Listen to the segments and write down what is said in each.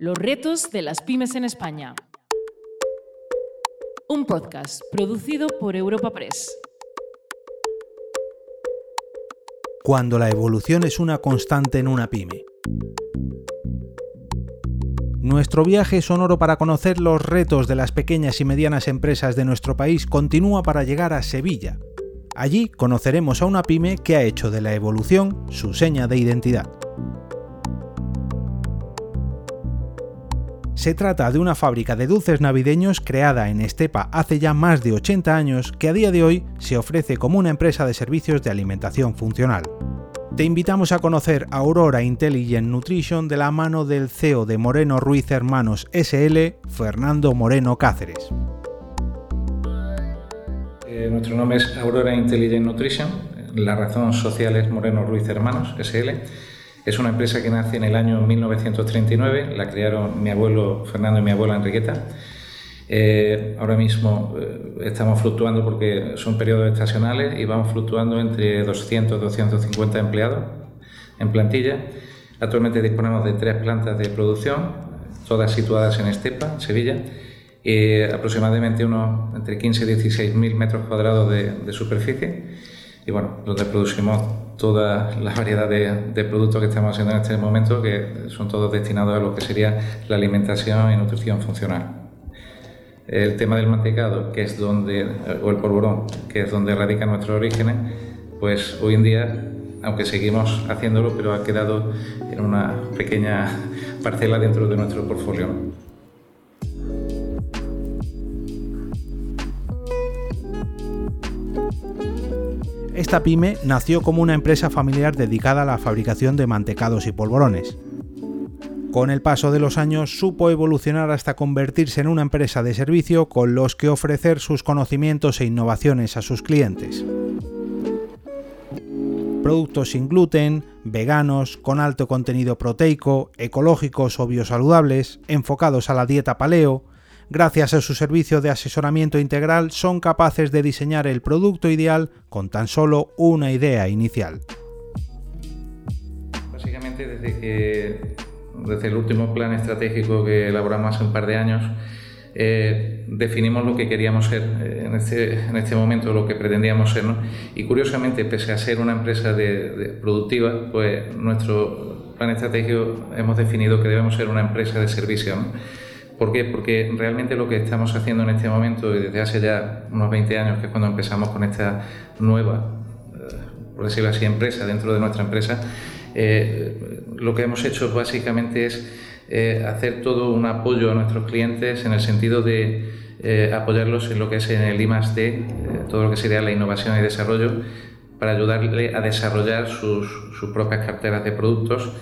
Los retos de las pymes en España. Un podcast producido por Europa Press. Cuando la evolución es una constante en una pyme. Nuestro viaje sonoro para conocer los retos de las pequeñas y medianas empresas de nuestro país continúa para llegar a Sevilla. Allí conoceremos a una pyme que ha hecho de la evolución su seña de identidad. Se trata de una fábrica de dulces navideños creada en Estepa hace ya más de 80 años que a día de hoy se ofrece como una empresa de servicios de alimentación funcional. Te invitamos a conocer Aurora Intelligent Nutrition de la mano del CEO de Moreno Ruiz Hermanos SL, Fernando Moreno Cáceres. Eh, nuestro nombre es Aurora Intelligent Nutrition, la razón social es Moreno Ruiz Hermanos SL es una empresa que nace en el año 1939, la crearon mi abuelo Fernando y mi abuela Enriqueta. Eh, ahora mismo eh, estamos fluctuando porque son periodos estacionales y vamos fluctuando entre 200 y 250 empleados en plantilla. Actualmente disponemos de tres plantas de producción, todas situadas en Estepa, Sevilla, aproximadamente unos entre 15 y 16 mil metros cuadrados de, de superficie y bueno, donde producimos toda la variedad de, productos que estamos haciendo en este momento, que son todos destinados a lo que sería la alimentación y nutrición funcional. El tema del mantecado, que es donde, o el polvorón, que es donde radican nuestros orígenes, pues hoy en día, aunque seguimos haciéndolo, pero ha quedado en una pequeña parcela dentro de nuestro portfolio. Esta pyme nació como una empresa familiar dedicada a la fabricación de mantecados y polvorones. Con el paso de los años supo evolucionar hasta convertirse en una empresa de servicio con los que ofrecer sus conocimientos e innovaciones a sus clientes. Productos sin gluten, veganos, con alto contenido proteico, ecológicos o biosaludables, enfocados a la dieta paleo, gracias a su servicio de asesoramiento integral, son capaces de diseñar el producto ideal con tan solo una idea inicial. Básicamente desde que desde el último plan estratégico que elaboramos hace un par de años, eh, definimos lo que queríamos ser eh, en, este, en, este, momento, lo que pretendíamos ser. Y curiosamente, pese a ser una empresa de, productiva, pues nuestro plan estratégico hemos definido que debemos ser una empresa de servicio. ¿Por qué? Porque realmente lo que estamos haciendo en este momento, y desde hace ya unos 20 años, que es cuando empezamos con esta nueva, eh, por decirlo así, empresa dentro de nuestra empresa, eh, lo que hemos hecho básicamente es eh, hacer todo un apoyo a nuestros clientes en el sentido de apoyarlos en lo que es en el I todo lo que sería la innovación y desarrollo, para ayudarle a desarrollar sus, sus propias carteras de productos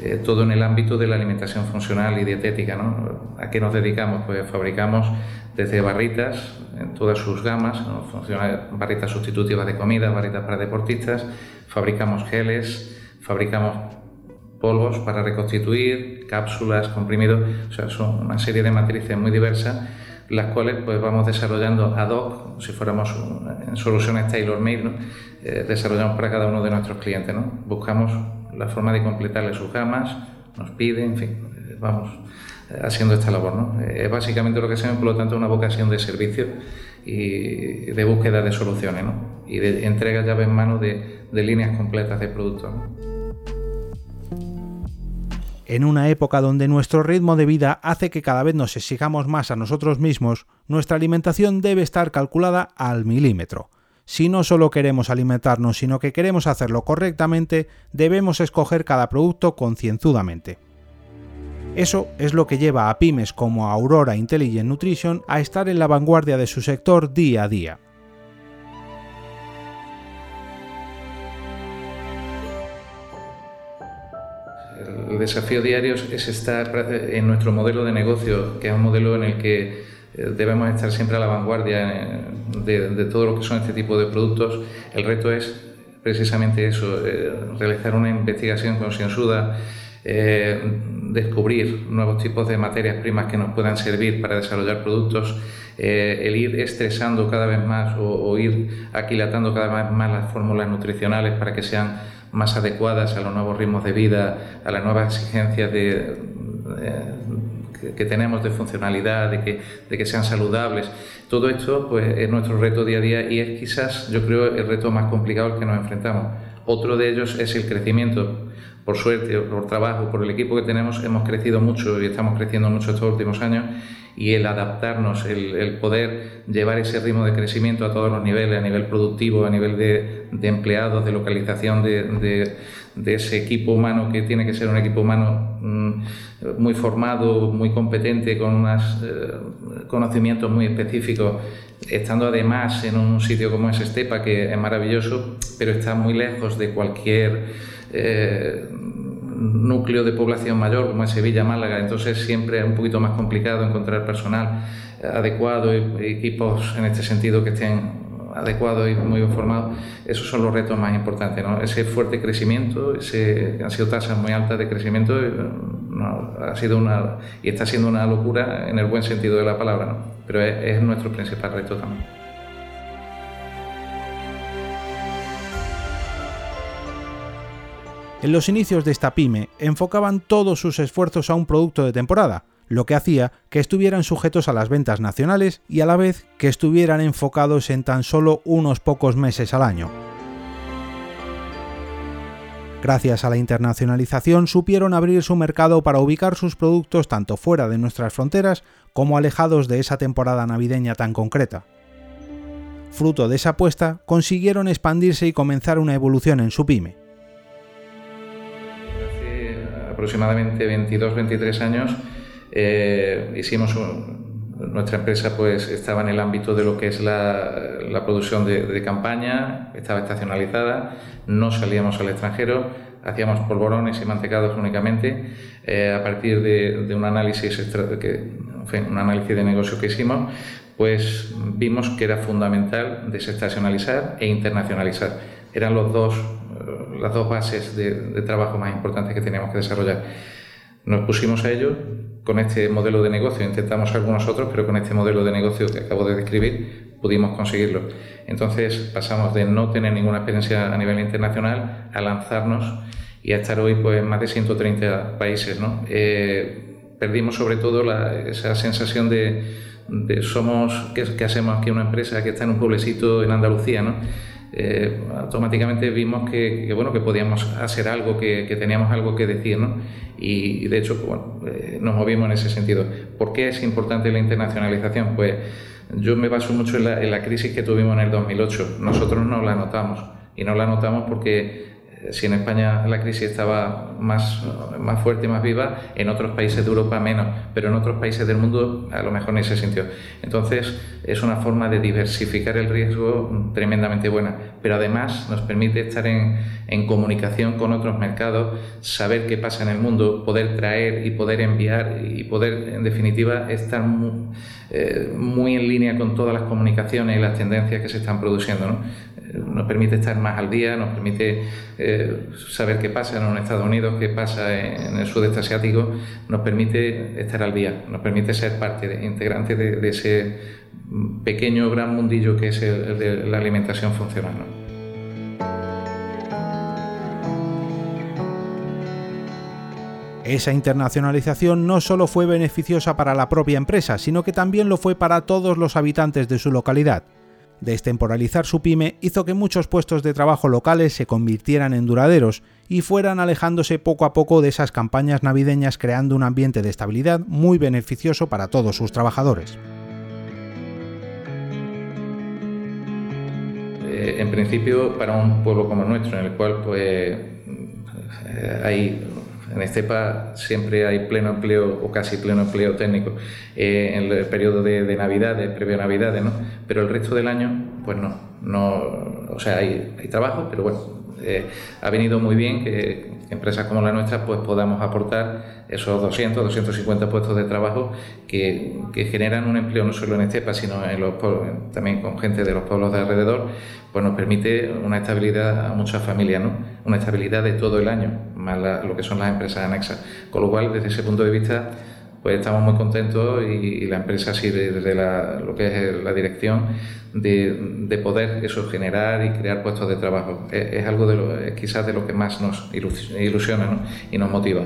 eh, todo en el ámbito de la alimentación funcional y dietética. ¿no? ¿A qué nos dedicamos? Pues fabricamos desde barritas en todas sus gamas, barritas sustitutivas de comida, barritas para deportistas, fabricamos geles, fabricamos polvos para reconstituir, cápsulas, comprimidos, o sea, son una serie de matrices muy diversas las cuales pues vamos desarrollando ad hoc, si fuéramos en soluciones tailor-made, eh, desarrollamos para cada uno de nuestros clientes. ¿no? Buscamos la forma de completarle sus gamas, nos piden, en fin, vamos haciendo esta labor. ¿no? Es básicamente lo que hacemos, por lo tanto, una vocación de servicio y de búsqueda de soluciones ¿no? y de entrega llave en mano de líneas completas de productos. En una época donde nuestro ritmo de vida hace que cada vez nos exijamos más a nosotros mismos, nuestra alimentación debe estar calculada al milímetro. Si no solo queremos alimentarnos, sino que queremos hacerlo correctamente, debemos escoger cada producto concienzudamente. Eso es lo que lleva a pymes como Aurora Intelligent Nutrition a estar en la vanguardia de su sector día a día. El desafío diario es estar en nuestro modelo de negocio, que es un modelo en el que debemos estar siempre a la vanguardia de, todo lo que son este tipo de productos. El reto es precisamente eso, eh, realizar una investigación concienzuda, eh, descubrir nuevos tipos de materias primas que nos puedan servir para desarrollar productos, el ir estresando cada vez más o, ir aquilatando cada vez más las fórmulas nutricionales para que sean más adecuadas a los nuevos ritmos de vida, a las nuevas exigencias de que tenemos de funcionalidad, de que, de que sean saludables. Todo esto pues, es nuestro reto día a día y es quizás, yo creo, el reto más complicado al que nos enfrentamos. Otro de ellos es el crecimiento. Por suerte, por trabajo, por el equipo que tenemos, hemos crecido mucho y estamos creciendo mucho estos últimos años y el adaptarnos, el, poder llevar ese ritmo de crecimiento a todos los niveles, a nivel productivo, a nivel de, empleados, de localización de, ese equipo humano que tiene que ser un equipo humano mm, muy formado, muy competente, con unos eh, conocimientos muy específicos, estando además en un sitio como es Estepa, que es maravilloso, pero está muy lejos de cualquier... Eh, núcleo de población mayor como es Sevilla, Málaga, entonces siempre es un poquito más complicado encontrar personal adecuado y equipos en este sentido que estén adecuados y muy bien formados. Esos son los retos más importantes, ¿no? Ese fuerte crecimiento, ese, han sido tasas muy altas de crecimiento, ha sido una, y está siendo una locura en el buen sentido de la palabra, pero es nuestro principal reto también. En los inicios de esta pyme enfocaban todos sus esfuerzos a un producto de temporada, lo que hacía que estuvieran sujetos a las ventas nacionales y a la vez que estuvieran enfocados en tan solo unos pocos meses al año. Gracias a la internacionalización supieron abrir su mercado para ubicar sus productos tanto fuera de nuestras fronteras como alejados de esa temporada navideña tan concreta. Fruto de esa apuesta, consiguieron expandirse y comenzar una evolución en su pyme aproximadamente 22-23 años, eh, hicimos nuestra empresa pues estaba en el ámbito de lo que es la, la producción de, campaña, estaba estacionalizada, no salíamos al extranjero, hacíamos polvorones y mantecados únicamente. Eh, a partir de, un análisis que, un análisis de negocio que hicimos, pues vimos que era fundamental desestacionalizar e internacionalizar. Eran los dos las dos bases de, trabajo más importantes que teníamos que desarrollar. Nos pusimos a ello con este modelo de negocio, intentamos algunos otros, pero con este modelo de negocio que acabo de describir pudimos conseguirlo. Entonces pasamos de no tener ninguna experiencia a nivel internacional a lanzarnos y a estar hoy pues, en más de 130 países. ¿no? Eh, perdimos sobre todo esa sensación de, somos, ¿qué, ¿qué, hacemos aquí una empresa que está en un pueblecito en Andalucía? ¿no? Eh, automáticamente vimos que, bueno, que podíamos hacer algo, que, teníamos algo que decir, ¿no? y, de hecho bueno, eh, nos movimos en ese sentido. ¿Por qué es importante la internacionalización? Pues yo me baso mucho en la, en la crisis que tuvimos en el 2008. Nosotros no la notamos y no la notamos porque si en España la crisis estaba más, más fuerte y más viva, en otros países de Europa menos, pero en otros países del mundo a lo mejor ni se sintió. Entonces es una forma de diversificar el riesgo tremendamente buena, pero además nos permite estar en, en comunicación con otros mercados, saber qué pasa en el mundo, poder traer y poder enviar y poder en definitiva estar muy, eh, muy en línea con todas las comunicaciones y las tendencias que se están produciendo. ¿no? Nos permite estar más al día, nos permite eh, saber qué pasa en Estados Unidos, qué pasa en el sudeste asiático, nos permite estar al día, nos permite ser parte integrante de, ese pequeño gran mundillo que es el, de la alimentación funcional. Esa internacionalización no solo fue beneficiosa para la propia empresa, sino que también lo fue para todos los habitantes de su localidad. Destemporalizar su pyme hizo que muchos puestos de trabajo locales se convirtieran en duraderos y fueran alejándose poco a poco de esas campañas navideñas creando un ambiente de estabilidad muy beneficioso para todos sus trabajadores. Eh, en principio, para un pueblo como el nuestro, en el cual pues, eh, hay en Estepa siempre hay pleno empleo o casi pleno empleo técnico eh, en el periodo de, de Navidades, previo Navidades, ¿no? Pero el resto del año, pues no. no o sea, hay, trabajo, pero bueno, eh, ha venido muy bien que empresas como la nuestra pues podamos aportar esos 200, 250 puestos de trabajo que, que generan un empleo no solo en Estepa, sino en los también con gente de los pueblos de alrededor, pues nos permite una estabilidad a muchas familias, ¿no? una estabilidad de todo el año, más lo que son las empresas anexas. Con lo cual, desde ese punto de vista, pues estamos muy contentos y, la empresa sigue desde lo que es la dirección de, poder eso generar y crear puestos de trabajo. Es, algo de lo, quizás de lo que más nos ilusiona y nos motiva.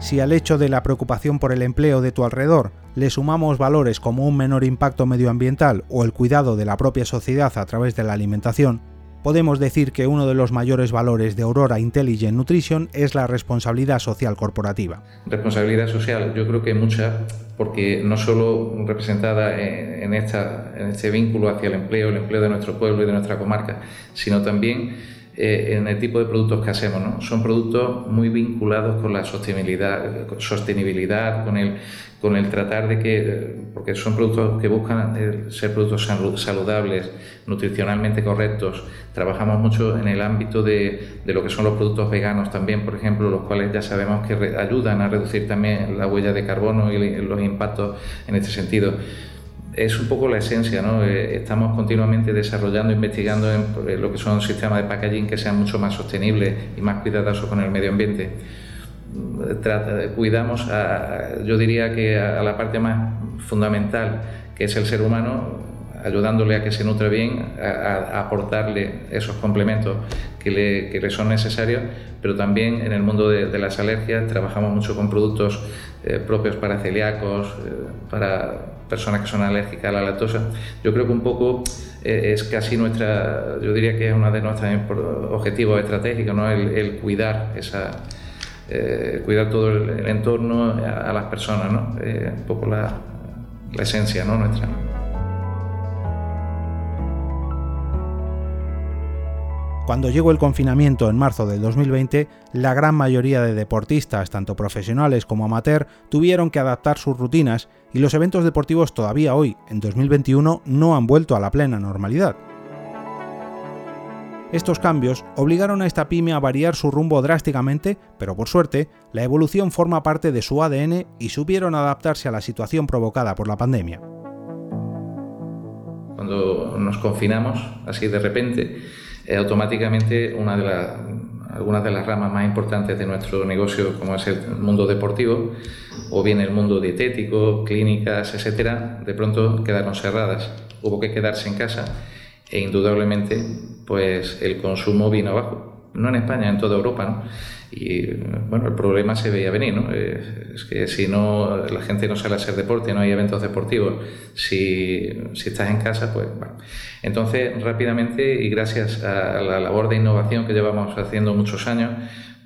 Si al hecho de la preocupación por el empleo de tu alrededor le sumamos valores como un menor impacto medioambiental o el cuidado de la propia sociedad a través de la alimentación, podemos decir que uno de los mayores valores de Aurora Intelligent Nutrition es la responsabilidad social corporativa. Responsabilidad social, yo creo que mucha, porque no solo representada en, este vínculo hacia el empleo, el empleo de nuestro pueblo y de nuestra comarca, sino también eh, en el tipo de productos que hacemos. ¿no? Son productos muy vinculados con la sostenibilidad, sostenibilidad con, el, con el tratar de que, porque son productos que buscan eh, ser productos saludables, nutricionalmente correctos. Trabajamos mucho en el ámbito de, de, lo que son los productos veganos también, por ejemplo, los cuales ya sabemos que ayudan a reducir también la huella de carbono y los impactos en este sentido es un poco la esencia, ¿no? Eh, estamos continuamente desarrollando, investigando en eh, lo que son sistemas de packaging que sean mucho más sostenibles y más cuidadosos con el medio ambiente. Mm, cuidamos, yo diría que a, la parte más fundamental, que es el ser humano, ayudándole a que se nutre bien, a, aportarle esos complementos que le, son necesarios, pero también en el mundo de, las alergias trabajamos mucho con productos eh, propios para celíacos, para personas que son alérgicas a la lactosa. Yo creo que un poco eh, es casi nuestra, yo diría que es uno de nuestros objetivos estratégicos, ¿no? el, cuidar esa, eh, cuidar todo el, entorno a, las personas, ¿no? Eh, un poco la, la esencia ¿no? nuestra. Cuando llegó el confinamiento en marzo del 2020, la gran mayoría de deportistas, tanto profesionales como amateur, tuvieron que adaptar sus rutinas y los eventos deportivos todavía hoy, en 2021, no han vuelto a la plena normalidad. Estos cambios obligaron a esta pyme a variar su rumbo drásticamente, pero por suerte, la evolución forma parte de su ADN y supieron adaptarse a la situación provocada por la pandemia. Cuando nos confinamos, así de repente, automáticamente una de algunas de las ramas más importantes de nuestro negocio, como es el mundo deportivo, o bien el mundo dietético, clínicas, etcétera, de pronto quedaron cerradas. Hubo que quedarse en casa e indudablemente pues el consumo vino abajo. No en España, en toda Europa, ¿no? Y bueno, el problema se veía venir, ¿no? Eh, es que si no, la gente no sale a hacer deporte, no hay eventos deportivos, si, si estás en casa, pues bueno. Entonces, rápidamente y gracias a la labor de innovación que llevamos haciendo muchos años,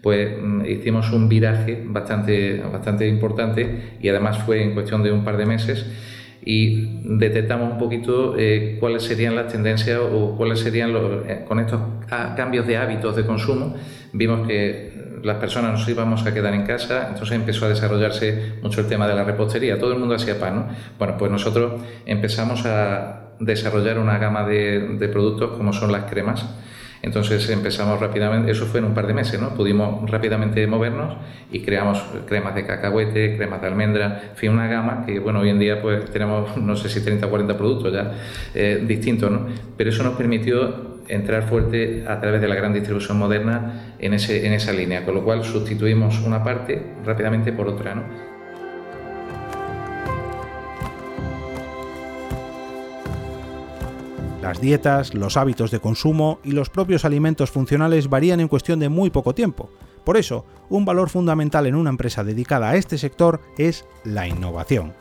pues mm, hicimos un viraje bastante, bastante importante y además fue en cuestión de un par de meses y detectamos un poquito eh, cuáles serían las tendencias o cuáles serían los, eh, con estos cambios de hábitos de consumo, vimos que las personas nos íbamos a quedar en casa, entonces empezó a desarrollarse mucho el tema de la repostería, todo el mundo hacía pan, ¿no? Bueno, pues nosotros empezamos a desarrollar una gama de, productos como son las cremas, entonces empezamos rápidamente, eso fue en un par de meses, ¿no? Pudimos rápidamente movernos y creamos cremas de cacahuete, cremas de almendra, en fin, una gama que, bueno, hoy en día pues tenemos, no sé si 30 o 40 productos ya eh, distintos, ¿no? Pero eso nos permitió entrar fuerte a través de la gran distribución moderna en, ese, en esa línea, con lo cual sustituimos una parte rápidamente por otra. ¿no? Las dietas, los hábitos de consumo y los propios alimentos funcionales varían en cuestión de muy poco tiempo. Por eso, un valor fundamental en una empresa dedicada a este sector es la innovación.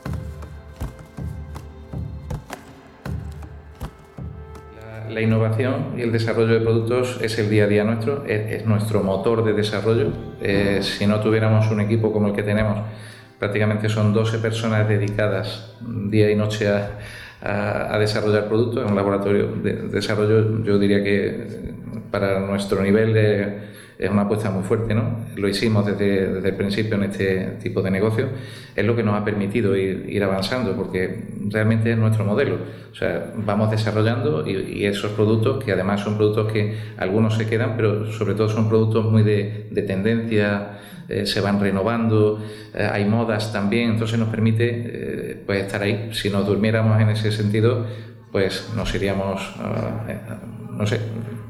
La innovación y el desarrollo de productos es el día a día nuestro, es, nuestro motor de desarrollo. Eh, si no tuviéramos un equipo como el que tenemos, prácticamente son 12 personas dedicadas día y noche a, desarrollar productos. En un laboratorio de desarrollo, yo diría que para nuestro nivel de es una apuesta muy fuerte, ¿no? Lo hicimos desde, desde, el principio en este tipo de negocio, es lo que nos ha permitido ir, avanzando, porque realmente es nuestro modelo. O sea, vamos desarrollando y, esos productos, que además son productos que algunos se quedan, pero sobre todo son productos muy de, tendencia, eh, se van renovando, eh, hay modas también, entonces nos permite eh, pues estar ahí. Si nos durmiéramos en ese sentido, pues nos iríamos, no sé,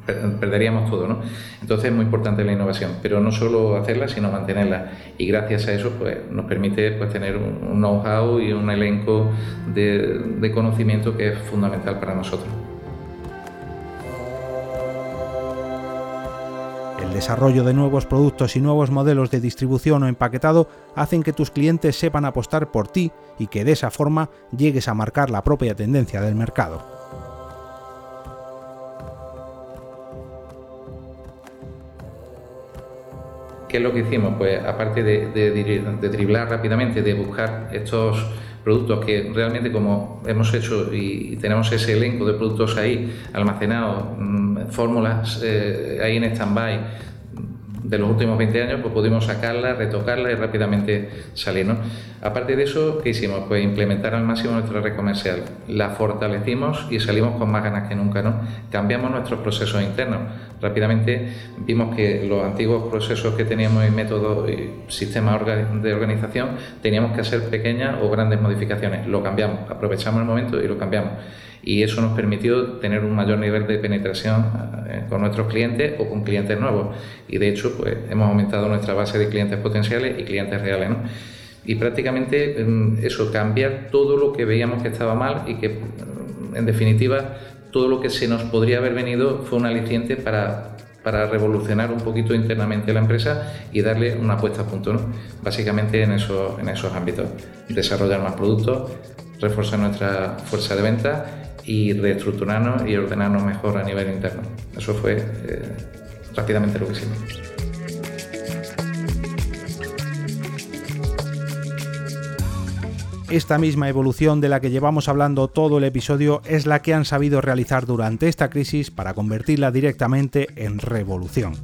perderíamos todo, ¿no? Entonces es muy importante la innovación, pero no solo hacerla, sino mantenerla. Y gracias a eso, pues nos permite pues, tener un know-how y un elenco de, de conocimiento que es fundamental para nosotros. El desarrollo de nuevos productos y nuevos modelos de distribución o empaquetado hacen que tus clientes sepan apostar por ti y que de esa forma llegues a marcar la propia tendencia del mercado. ¿Qué es lo que hicimos? Pues aparte de, de, driblar rápidamente, de buscar estos productos que realmente como hemos hecho y, tenemos ese elenco de productos ahí almacenados, mm, fórmulas eh, ahí en stand-by de los últimos 20 años, pues pudimos sacarla, retocarla y rápidamente salir. ¿no? Aparte de eso, ¿qué hicimos? Pues implementar al máximo nuestra red comercial. La fortalecimos y salimos con más ganas que nunca. ¿no? Cambiamos nuestros procesos internos. Rápidamente vimos que los antiguos procesos que teníamos y métodos y sistemas de organización teníamos que hacer pequeñas o grandes modificaciones. Lo cambiamos, aprovechamos el momento y lo cambiamos y eso nos permitió tener un mayor nivel de penetración eh, con nuestros clientes o con clientes nuevos y de hecho pues hemos aumentado nuestra base de clientes potenciales y clientes reales y prácticamente mm, eso cambiar todo lo que veíamos que estaba mal y que mm, en definitiva todo lo que se nos podría haber venido fue un aliciente para, para revolucionar un poquito internamente la empresa y darle una puesta a punto, ¿no? básicamente en, eso, en esos ámbitos. Desarrollar más productos, reforzar nuestra fuerza de venta y reestructurarnos y ordenarnos mejor a nivel interno. Eso fue eh, rápidamente lo que hicimos. Esta misma evolución de la que llevamos hablando todo el episodio es la que han sabido realizar durante esta crisis para convertirla directamente en revolución.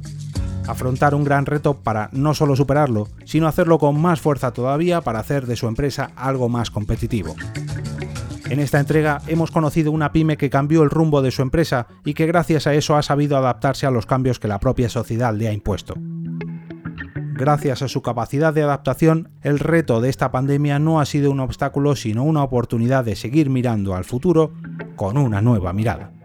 Afrontar un gran reto para no solo superarlo, sino hacerlo con más fuerza todavía para hacer de su empresa algo más competitivo. En esta entrega hemos conocido una pyme que cambió el rumbo de su empresa y que gracias a eso ha sabido adaptarse a los cambios que la propia sociedad le ha impuesto. Gracias a su capacidad de adaptación, el reto de esta pandemia no ha sido un obstáculo sino una oportunidad de seguir mirando al futuro con una nueva mirada.